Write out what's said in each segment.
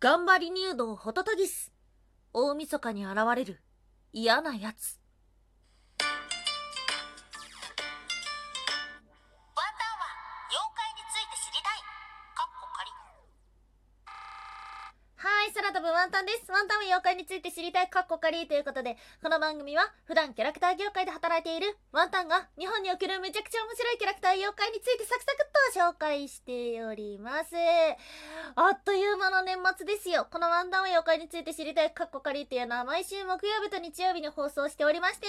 頑張り入道ホトトギス。大晦日に現れる嫌なやつですワンタンは妖怪について知りたいカッコカリーということでこの番組は普段キャラクター業界で働いているワンタンが日本におけるめちゃくちゃ面白いキャラクター妖怪についてサクサクっと紹介しております。あっという間の年末ですよ。このワンタンは妖怪について知りたいカッコカリっていうのは毎週木曜日と日曜日に放送しておりまして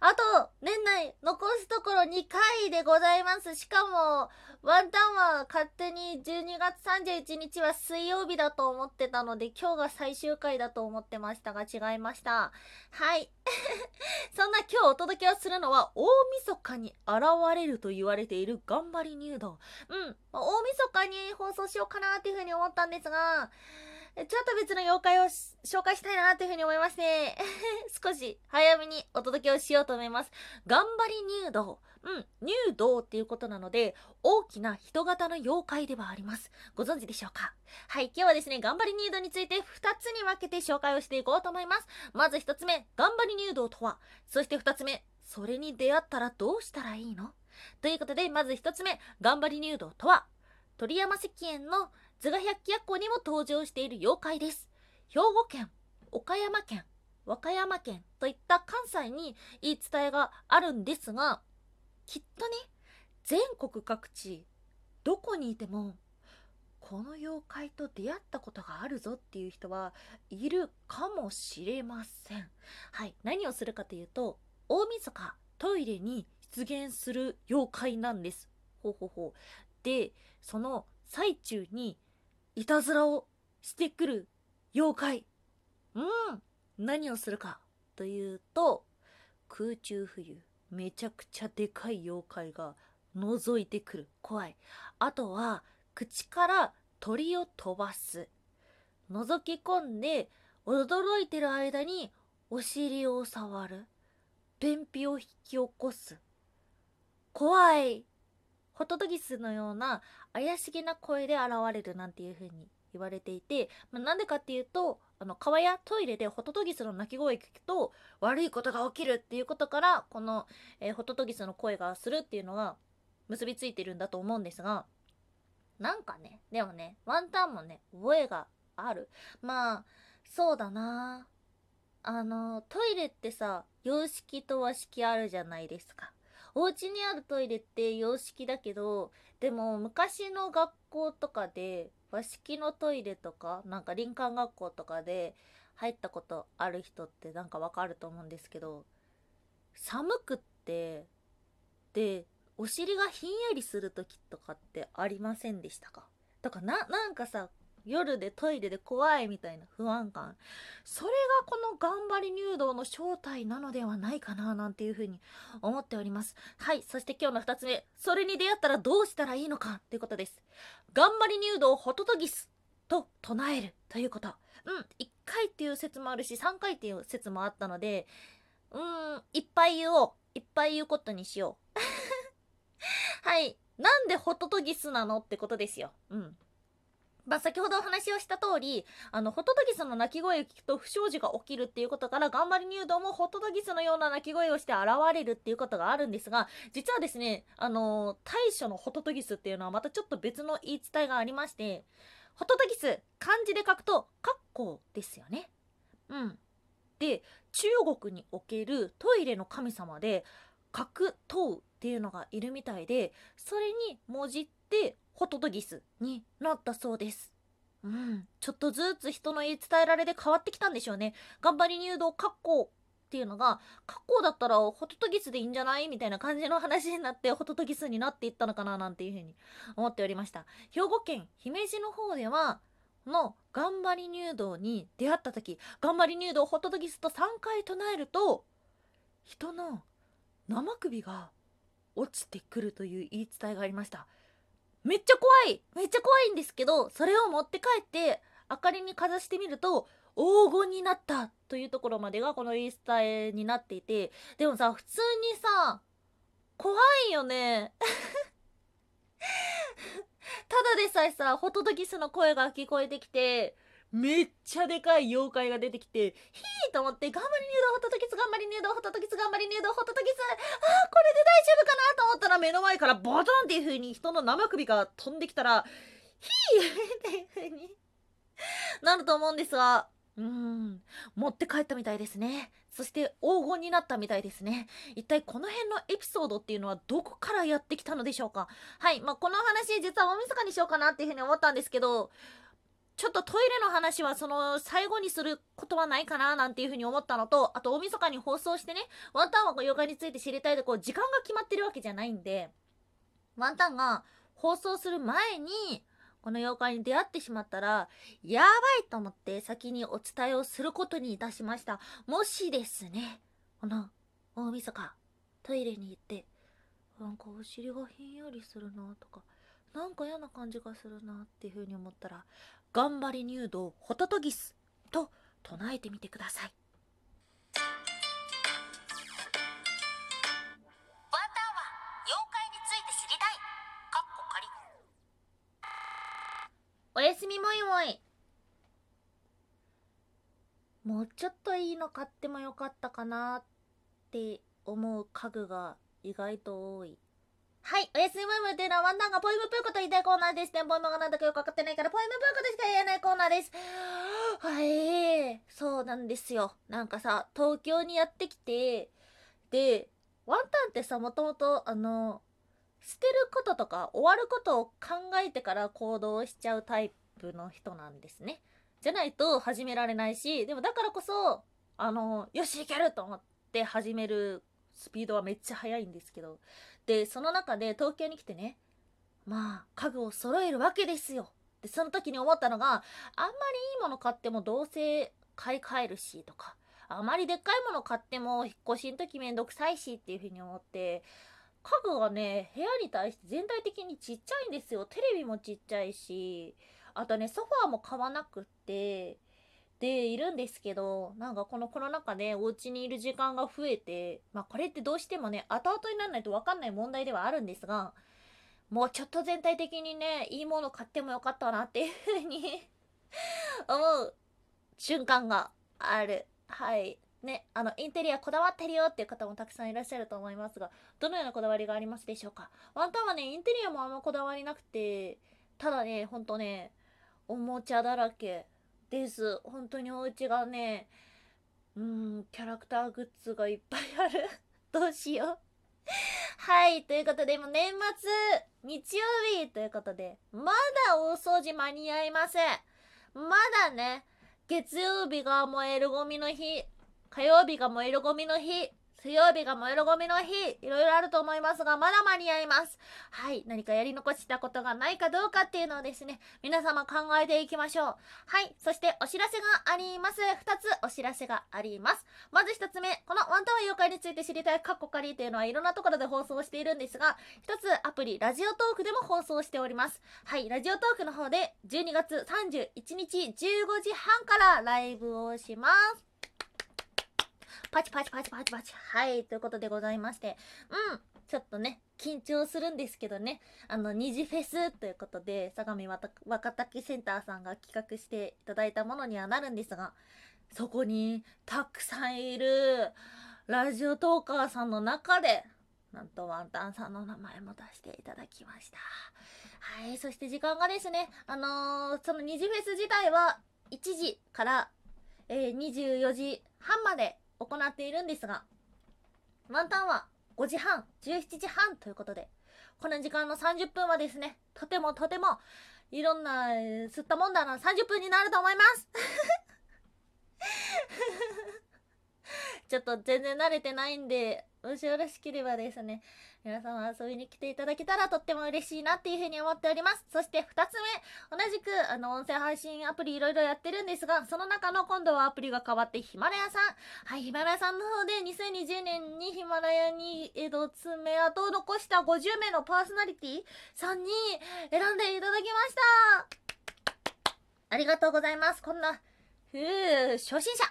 あと年内残すところ2回でございます。しかもワンタンは勝手に12月31日は水曜日だと思ってたので今日が最終回だと思って思ってましたが違いました。はい。そんな今日お届けをするのは大晦日に現れると言われている頑張り入道うん。大晦日に放送しようかなっていうふうに思ったんですがちょっと別の妖怪を紹介したいなというふうに思いまして、少し早めにお届けをしようと思います。頑張り入道。うん、入道っていうことなので、大きな人型の妖怪ではあります。ご存知でしょうか？はい、今日はですね、頑張り入道について2つに分けて紹介をしていこうと思います。まず1つ目、頑張り入道とは？そして2つ目、それに出会ったらどうしたらいいの？ということで、まず1つ目、頑張り入道とは？鳥山石燕の図画百鬼夜行にも登場している妖怪です。兵庫県、岡山県、和歌山県といった関西に言い伝えがあるんですが、きっとね、全国各地、どこにいても、この妖怪と出会ったことがあるぞっていう人はいるかもしれません。はい、何をするかというと、大晦日トイレに出現する妖怪なんです。ほうほうほう。で、その最中にいたずらをしてくる妖怪。うん。何をするかというと、空中浮遊。めちゃくちゃでかい妖怪が覗いてくる。怖い。あとは、口から鳥を飛ばす。覗き込んで、驚いてる間にお尻を触る。便秘を引き起こす。怖い。ホトトギスのような怪しげな声で現れるなんていう風に言われていて、まあ、なんでかっていうとあの川やトイレでホトトギスの鳴き声聞くと悪いことが起きるっていうことからこの、えーホトトギスの声がするっていうのが結びついてるんだと思うんですがなんかねでもねワンタンもね覚えがある。まあそうだな。あのトイレってさ洋式と和式あるじゃないですか。お家にあるトイレって洋式だけどでも昔の学校とかで和式のトイレとかなんか林間学校とかで入ったことある人ってなんかわかると思うんですけど寒くってでお尻がひんやりする時とかってありませんでしたか？だかななんかさ夜でトイレで怖いみたいな不安感。それがこの頑張り入道の正体なのではないかななんていうふうに思っております。はいそして今日の2つ目。それに出会ったらどうしたらいいのかっていうことです。頑張り入道ホトトギスと唱えるということ。うん1回っていう説もあるし3回っていう説もあったのでうんいっぱい言おう。いっぱい言うことにしよう。はいなんでホトトギスなのってことですよ。うん。まあ、先ほどお話をした通り、あの、ホトトギスの鳴き声を聞くと不祥事が起きるっていうことから、頑張り入道もホトトギスのような鳴き声をして現れるっていうことがあるんですが、実はですね、あの対処のホトトギスっていうのはまたちょっと別の言い伝えがありまして、ホトトギス、漢字で書くと、カッコですよね。うん。で、中国におけるトイレの神様で、角頭っていうのがいるみたいで、それに文字って、ホトトギスになったそうです。うん、ちょっとずつ人の言い伝えられで変わってきたんでしょうね。頑張り入道カッコっていうのが、カッコだったらホトトギスでいいんじゃないみたいな感じの話になって、ホトトギスになっていったのかななんていうふうに思っておりました。兵庫県姫路の方では、の頑張り入道に出会った時、頑張り入道ホトトギスと3回唱えると、人の生首が落ちてくるという言い伝えがありました。めっちゃ怖い。めっちゃ怖いんですけどそれを持って帰って明かりにかざしてみると黄金になったというところまでがこの言い伝えになっていてでもさ普通にさ怖いよね。ただでさえさホトトギスの声が聞こえてきてめっちゃでかい妖怪が出てきて、ヒーと思って、頑張り入道ホトトギス、頑張り入道ホトトギス、頑張り入道ホトトギス、あー、これで大丈夫かなと思ったら目の前からボトンっていう風に人の生首が飛んできたら、ヒーっていう風になると思うんですが、うん、持って帰ったみたいですね。そして黄金になったみたいですね。一体この辺のエピソードっていうのはどこからやってきたのでしょうか。はい、まあ、この話実は大晦日にしようかなっていうふうに思ったんですけど、ちょっとトイレの話はその最後にすることはないかななんていうふうに思ったのと、あと大晦日に放送してね、ワンタンはヨガについて知りたいでこう時間が決まってるわけじゃないんで、ワンタンが放送する前に、この妖怪に出会ってしまったら、やばいと思って先にお伝えをすることにいたしました。もしですね、この大晦日、トイレに行って、なんかお尻がひんやりするなとか、なんか嫌な感じがするなっていう風に思ったら、頑張り入道ホトトギスと唱えてみてください。おやすみもいもい。もうちょっといいの買ってもよかったかなって思う家具が意外と多い。はい、おやすみもいもいというのはワンタンがポイムプーコと言いたいコーナーですね。ポイムがなんだかよくわかってないからポイムプーコとしか言えないコーナーです。はい、そうなんですよ。なんかさ、東京にやってきて、で、ワンタンってさ、もともとあの、捨てることとか終わることを考えてから行動しちゃうタイプの人なんですね。じゃないと始められないし、でもだからこそ、あの、よしいけると思って始めるスピードはめっちゃ速いんですけど。で、その中で東京に来てね、まあ、家具を揃えるわけですよ。で、その時に思ったのが、あんまりいいもの買ってもどうせ買い替えるしとか、あまりでっかいもの買っても引っ越しの時めんどくさいしっていうふうに思って、家具がね、部屋に対して全体的にちっちゃいんですよ。テレビもちっちゃいし、あとね、ソファーも買わなくって、で、いるんですけど、なんかこのコロナ禍でお家にいる時間が増えて、まあこれってどうしてもね、後々にならないとわかんない問題ではあるんですが、もうちょっと全体的にね、いいもの買ってもよかったなっていうふうに 思う瞬間がある。はい。ね、あの、インテリアこだわってるよっていう方もたくさんいらっしゃると思いますが、どのようなこだわりがありますでしょうか？ワンタンはね、インテリアもあんまこだわりなくて、ただね、ほんとね、おもちゃだらけです。本当にお家がね、うーん、キャラクターグッズがいっぱいある。どうしよう。はい、ということで、もう年末、日曜日ということで、まだ大掃除間に合いません。まだね、月曜日が燃えるゴミの日、火曜日が燃えるゴミの日、水曜日が燃えるゴミの日、いろいろあると思いますが、まだ間に合います。はい、何かやり残したことがないかどうかっていうのをですね、皆様考えていきましょう。はい、そしてお知らせがあります。二つお知らせがあります。まず一つ目、このワンタワー妖怪について知りたいカッコカリーというのはいろんなところで放送しているんですが、一つアプリ、ラジオトークでも放送しております。はい、ラジオトークの方で12月31日15時半からライブをします。パチパチパチパチパチ。はい、ということでございまして。うん。ちょっとね、緊張するんですけどね、あの、二次フェスということで、相模若竹センターさんが企画していただいたものにはなるんですが、そこにたくさんいるラジオトーカーさんの中で、なんとワンタンさんの名前も出していただきました。はい、そして時間がですね、あのーその二次フェス自体は1時から、えー24時半まで行っているんですが、ワンタンは5時半、17時半ということで、この時間の30分はですね、とてもとても、いろんな、吸ったもんだな30分になると思います。ちょっと全然慣れてないんで、もしよろしければですね、皆様遊びに来ていただけたらとっても嬉しいなっていうふうに思っております。そして二つ目、同じくあの音声配信アプリいろいろやってるんですが、その中の今度はアプリが変わってヒマラヤさん。はい、ヒマラヤさんの方で2020年にヒマラヤに、えっと、爪痕を残した50名のパーソナリティさんに選んでいただきました。ありがとうございます。こんな、ふう、初心者。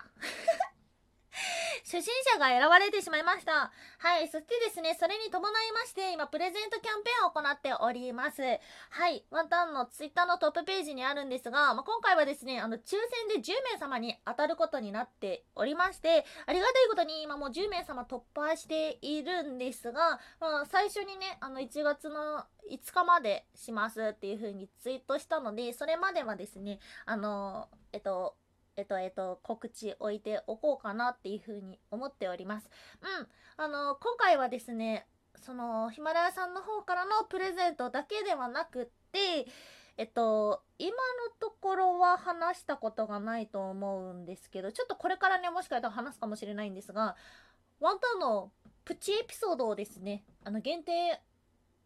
初心者が選ばれてしまいました。はい。そしてですね、それに伴いまして、今、プレゼントキャンペーンを行っております。はい。ワンタンのツイッターのトップページにあるんですが、まあ、今回はですね、あの、抽選で10名様に当たることになっておりまして、ありがたいことに今もう10名様突破しているんですが、まあ、最初にね、あの、1月の5日までしますっていう風にツイートしたので、それまではですね、あの、えっと、えっと、えっと、告知置いておこうかなっていうふうに思っております。うん。あの、今回はですね、その、ヒマラヤさんの方からのプレゼントだけではなくって、えっと、今のところは話したことがないと思うんですけど、ちょっとこれからね、もしかしたら話すかもしれないんですが、ワンタンのプチエピソードをですね、あの、限定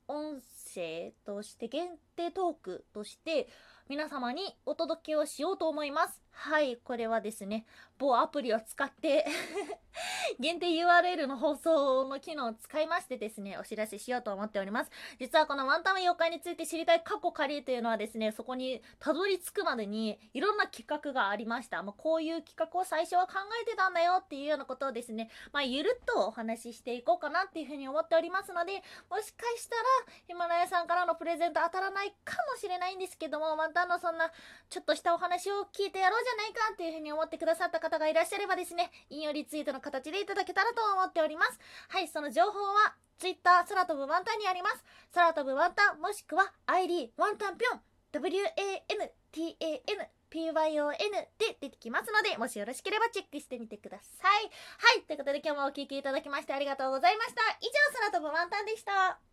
音声として、限定トークとして、皆様にお届けをしようと思います。はい、これはですね、某アプリを使って 限定 URL の放送の機能を使いましてですね、お知らせしようと思っております。実はこのワンタン妖怪について知りたい過去仮というのはですね、そこにたどり着くまでにいろんな企画がありました。まあ、こういう企画を最初は考えてたんだよっていうようなことをですね、まあ、ゆるっとお話ししていこうかなっていうふうに思っておりますので、もしかしたらヒマラヤさんからのプレゼント当たらないかもしれないんですけども、またのそんなちょっとしたお話を聞いてやろうじゃないかっていうふうに思ってくださった方がいらっしゃればですね、引用リツイートの形でいただけたらと思っております。はい、その情報は Twitter 空飛ぶワンタンにあります。空飛ぶワンタンもしくは ID ワンタンぴょん WANTAN PYON で出てきますので、もしよろしければチェックしてみてください。はい、ということで今日もお聴きいただきましてありがとうございました。以上、空飛ぶワンタンでした。